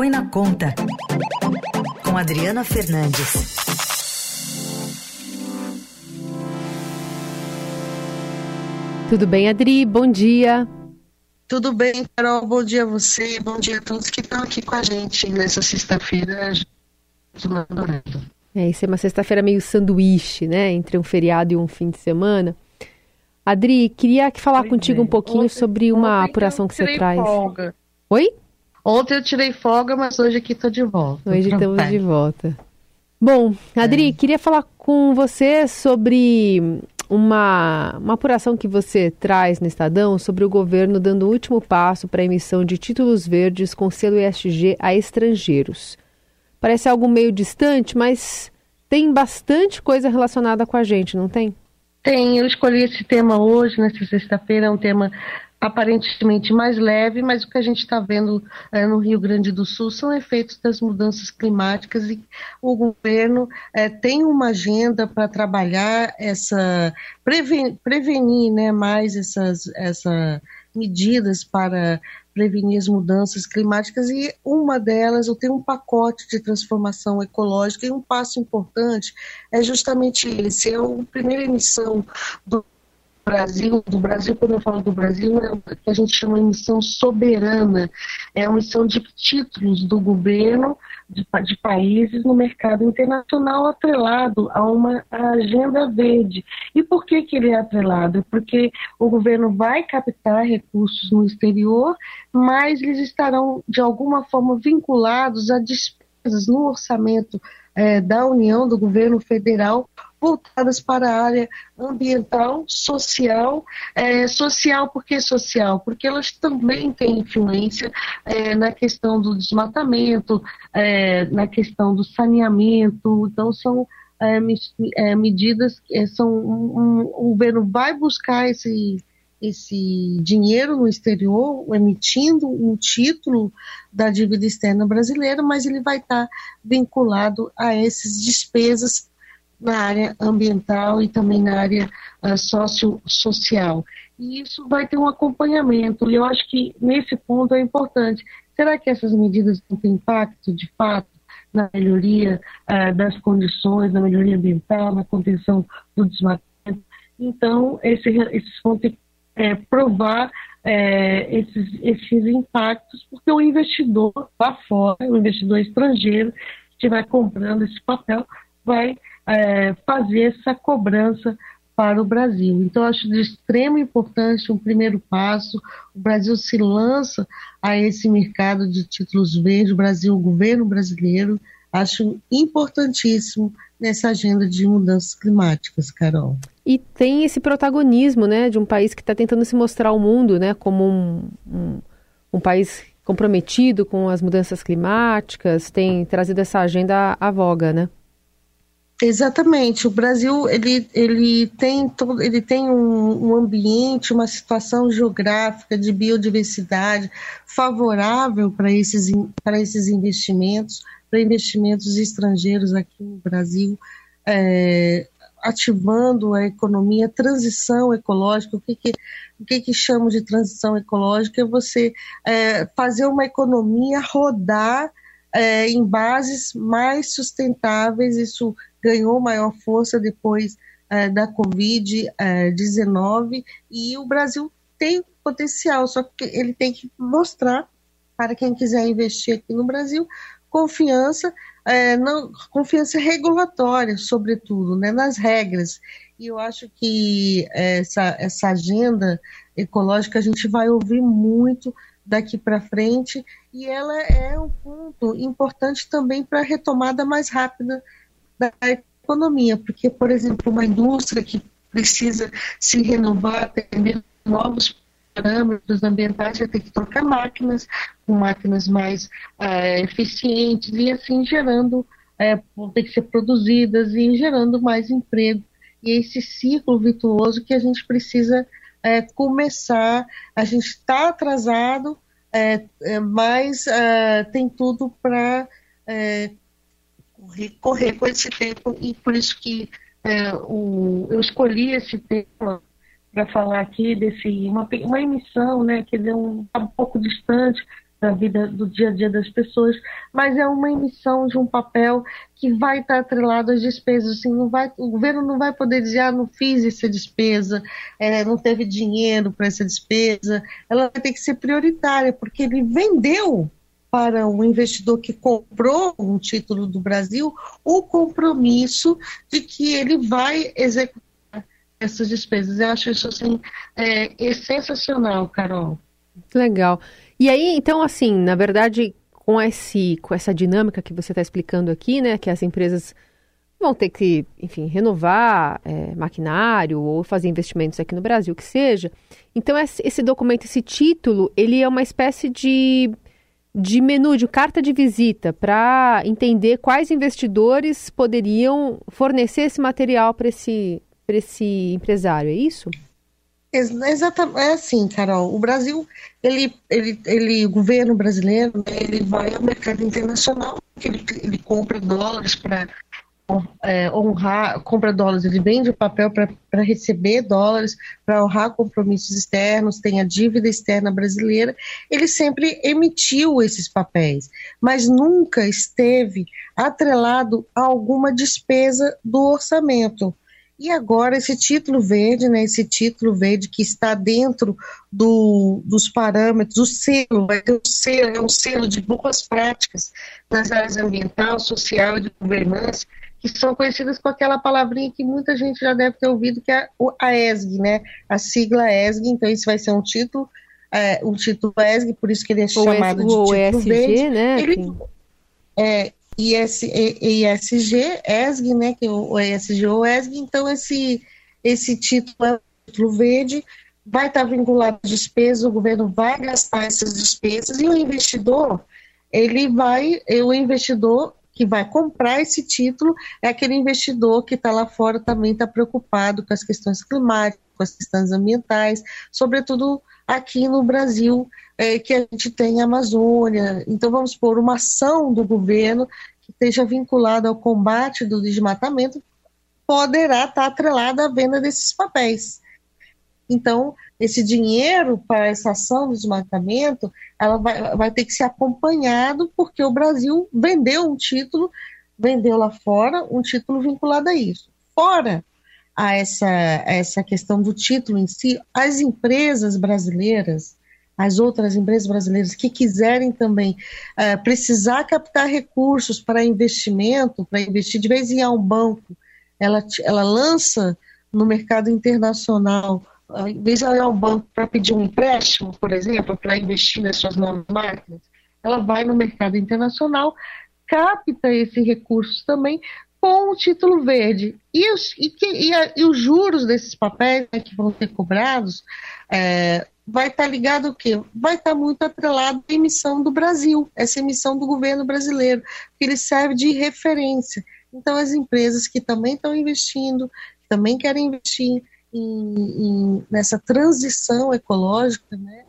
Põe na Conta, com Adriana Fernandes. Tudo bem, Adri? Bom dia. Tudo bem, Carol? Bom dia a você, bom dia a todos que estão aqui com a gente nessa sexta-feira. É, isso é uma sexta-feira meio sanduíche, né? Entre um feriado e um fim de semana. Adri, queria falar pois contigo um pouquinho ontem, sobre uma apuração que você traz. Folga. Oi? Ontem eu tirei folga, mas hoje aqui estou de volta. Hoje estamos de volta. Bom, Adri, é. queria falar com você sobre uma, uma apuração que você traz no Estadão sobre o governo dando o último passo para a emissão de títulos verdes com selo ESG a estrangeiros. Parece algo meio distante, mas tem bastante coisa relacionada com a gente, não tem? Tem, eu escolhi esse tema hoje, nessa sexta-feira, é um tema aparentemente mais leve, mas o que a gente está vendo é, no Rio Grande do Sul são efeitos das mudanças climáticas e o governo é, tem uma agenda para trabalhar essa prevenir, prevenir né, mais essas essa medidas para prevenir as mudanças climáticas e uma delas, eu tenho um pacote de transformação ecológica e um passo importante é justamente esse, é a primeira emissão do Brasil, do Brasil, quando eu falo do Brasil, é o que a gente chama de missão soberana, é a missão de títulos do governo de, de, países no mercado internacional atrelado a uma agenda verde. E por que, que ele é atrelado? Porque o governo vai captar recursos no exterior, mas eles estarão, de alguma forma, vinculados a despesas no orçamento é, da União, do governo federal, voltadas para a área ambiental, social. É, social, por que social? Porque elas também têm influência é, na questão do desmatamento, é, na questão do saneamento. Então, são é, é, medidas que são. Um, um, o governo vai buscar esse esse dinheiro no exterior, emitindo um título da dívida externa brasileira, mas ele vai estar vinculado a essas despesas na área ambiental e também na área uh, socio-social. E isso vai ter um acompanhamento, e eu acho que nesse ponto é importante. Será que essas medidas vão ter impacto, de fato, na melhoria uh, das condições, na melhoria ambiental, na contenção do desmatamento? Então, esse, esses vão ter é, provar é, esses, esses impactos, porque o investidor lá fora, o investidor estrangeiro, que estiver comprando esse papel, vai é, fazer essa cobrança para o Brasil. Então, acho de extrema importância um primeiro passo. O Brasil se lança a esse mercado de títulos verdes, o Brasil, o governo brasileiro, acho importantíssimo nessa agenda de mudanças climáticas, Carol. E tem esse protagonismo, né, de um país que está tentando se mostrar ao mundo, né, como um, um, um país comprometido com as mudanças climáticas, tem trazido essa agenda à voga, né? Exatamente. O Brasil ele, ele tem, todo, ele tem um, um, ambiente, uma situação geográfica de biodiversidade favorável para esses, para esses investimentos, para investimentos estrangeiros aqui no Brasil, é, ativando a economia, transição ecológica. O que, que, o que, que chamo de transição ecológica? É você é, fazer uma economia rodar é, em bases mais sustentáveis, isso ganhou maior força depois é, da Covid-19 e o Brasil tem potencial, só que ele tem que mostrar para quem quiser investir aqui no Brasil confiança, é, não, confiança regulatória, sobretudo, né, nas regras. E eu acho que essa, essa agenda ecológica a gente vai ouvir muito daqui para frente e ela é um ponto importante também para a retomada mais rápida da economia, porque, por exemplo, uma indústria que precisa se renovar, atender novos parâmetros ambientais, vai ter que trocar máquinas, com máquinas mais é, eficientes e assim gerando, é, vão ter que ser produzidas e gerando mais emprego. E esse ciclo virtuoso que a gente precisa é, começar, a gente está atrasado, é, é, mas é, tem tudo para é, correr com esse tempo e por isso que é, o, eu escolhi esse tema para falar aqui desse uma, uma emissão, né, que é um, tá um pouco distante, para a vida do dia a dia das pessoas, mas é uma emissão de um papel que vai estar atrelado às despesas. Assim, não vai, o governo não vai poder dizer, ah, não fiz essa despesa, é, não teve dinheiro para essa despesa. Ela vai ter que ser prioritária, porque ele vendeu para um investidor que comprou um título do Brasil o compromisso de que ele vai executar essas despesas. Eu acho isso assim, é, é sensacional, Carol. Legal. E aí, então, assim, na verdade, com, esse, com essa dinâmica que você está explicando aqui, né, que as empresas vão ter que, enfim, renovar é, maquinário ou fazer investimentos aqui no Brasil, que seja. Então, esse documento, esse título, ele é uma espécie de, de menu, de carta de visita para entender quais investidores poderiam fornecer esse material para esse, esse empresário, é isso? Exatamente, é assim, Carol. O Brasil, ele, ele, ele, o governo brasileiro, né, ele vai ao mercado internacional, ele, ele compra dólares para é, honrar, compra dólares, ele vende o papel para receber dólares, para honrar compromissos externos, tem a dívida externa brasileira. Ele sempre emitiu esses papéis, mas nunca esteve atrelado a alguma despesa do orçamento. E agora esse título verde, né, esse título verde que está dentro do, dos parâmetros, o selo, vai ter um selo, é um selo de boas práticas nas áreas ambiental, social e de governança, que são conhecidas com aquela palavrinha que muita gente já deve ter ouvido, que é a ESG, né, a sigla ESG, então esse vai ser um título, é, um título ESG, por isso que ele é chamado o de título ESG, verde. Né, ele, é, IS, ESG, ESG, né, que é o ESG ou ESG, então esse, esse título é o título verde, vai estar vinculado às despesas, o governo vai gastar essas despesas e o investidor, ele vai, o investidor que vai comprar esse título é aquele investidor que está lá fora também está preocupado com as questões climáticas, com as questões ambientais, sobretudo aqui no Brasil, é, que a gente tem a Amazônia. Então, vamos pôr uma ação do governo que esteja vinculada ao combate do desmatamento, poderá estar atrelada à venda desses papéis. Então, esse dinheiro para essa ação do desmatamento, ela vai, vai ter que ser acompanhado, porque o Brasil vendeu um título, vendeu lá fora um título vinculado a isso. Fora a essa, a essa questão do título em si, as empresas brasileiras, as outras empresas brasileiras que quiserem também uh, precisar captar recursos para investimento, para investir, de vez em um banco, ela, ela lança no mercado internacional, vez de ir ao banco para pedir um empréstimo, por exemplo, para investir nas suas novas máquinas, ela vai no mercado internacional, capta esse recurso também com o título verde. E os, e que, e a, e os juros desses papéis né, que vão ser cobrados é, vai estar tá ligado o quê? Vai estar tá muito atrelado à emissão do Brasil, essa emissão do governo brasileiro, que ele serve de referência. Então, as empresas que também estão investindo, também querem investir em, em, nessa transição ecológica, né,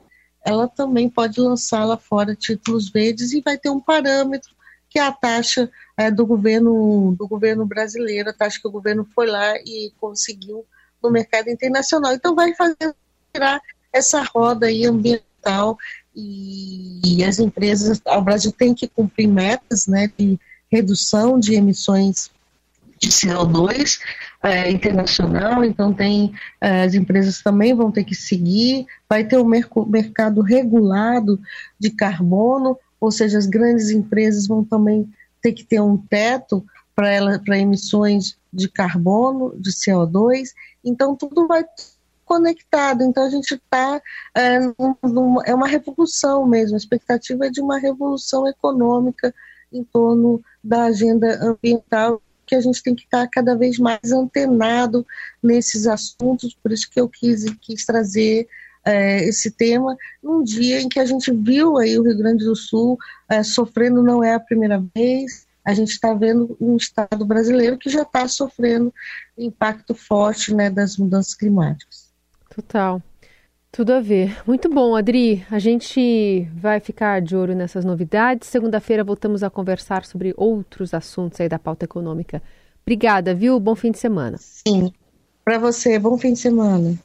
ela também pode lançar lá fora títulos verdes e vai ter um parâmetro que é a taxa é, do governo do governo brasileiro, a taxa que o governo foi lá e conseguiu no mercado internacional. Então vai fazer tirar essa roda aí ambiental e as empresas, o Brasil tem que cumprir metas né, de redução de emissões de CO2 é, internacional, então tem é, as empresas também vão ter que seguir, vai ter um mercado regulado de carbono, ou seja, as grandes empresas vão também ter que ter um teto para emissões de carbono, de CO2, então tudo vai conectado. Então a gente está é, é uma revolução mesmo. A expectativa é de uma revolução econômica em torno da agenda ambiental que a gente tem que estar cada vez mais antenado nesses assuntos. Por isso que eu quis, quis trazer é, esse tema num dia em que a gente viu aí o Rio Grande do Sul é, sofrendo não é a primeira vez a gente está vendo um estado brasileiro que já está sofrendo impacto forte né, das mudanças climáticas. Total. Tudo a ver. Muito bom, Adri. A gente vai ficar de olho nessas novidades. Segunda-feira voltamos a conversar sobre outros assuntos aí da pauta econômica. Obrigada, viu? Bom fim de semana. Sim. Para você, bom fim de semana.